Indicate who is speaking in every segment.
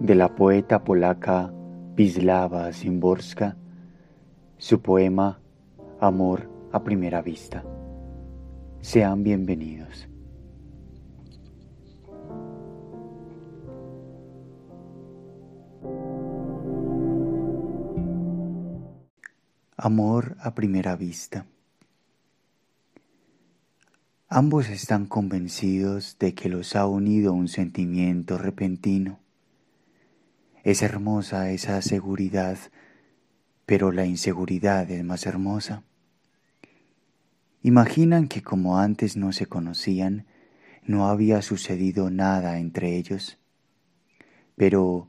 Speaker 1: de la poeta polaca Wisława Szymborska, su poema Amor a primera vista. Sean bienvenidos. Amor a primera vista. Ambos están convencidos de que los ha unido un sentimiento repentino. Es hermosa esa seguridad, pero la inseguridad es más hermosa. Imaginan que como antes no se conocían, no había sucedido nada entre ellos. Pero,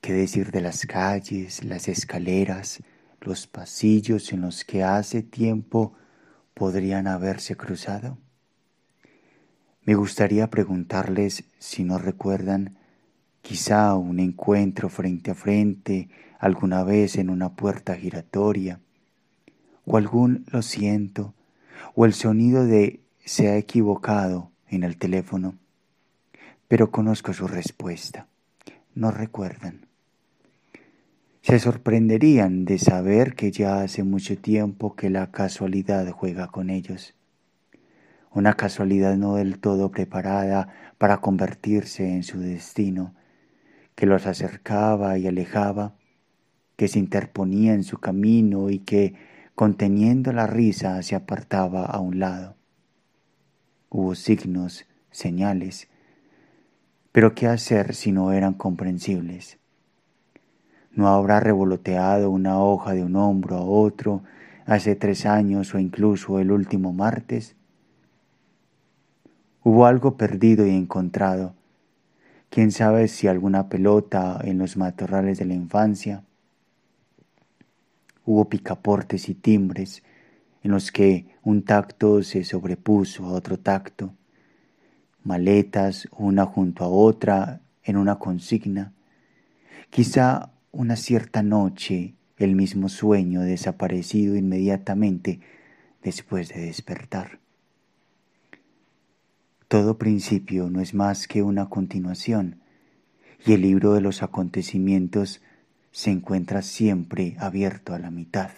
Speaker 1: ¿qué decir de las calles, las escaleras, los pasillos en los que hace tiempo podrían haberse cruzado? Me gustaría preguntarles si no recuerdan quizá un encuentro frente a frente alguna vez en una puerta giratoria, o algún lo siento, o el sonido de se ha equivocado en el teléfono. Pero conozco su respuesta. No recuerdan. Se sorprenderían de saber que ya hace mucho tiempo que la casualidad juega con ellos. Una casualidad no del todo preparada para convertirse en su destino, que los acercaba y alejaba, que se interponía en su camino y que, conteniendo la risa, se apartaba a un lado. Hubo signos, señales, pero ¿qué hacer si no eran comprensibles? no habrá revoloteado una hoja de un hombro a otro hace tres años o incluso el último martes? Hubo algo perdido y encontrado. Quién sabe si alguna pelota en los matorrales de la infancia. Hubo picaportes y timbres en los que un tacto se sobrepuso a otro tacto, maletas una junto a otra en una consigna. Quizá una cierta noche el mismo sueño desaparecido inmediatamente después de despertar. Todo principio no es más que una continuación, y el libro de los acontecimientos se encuentra siempre abierto a la mitad.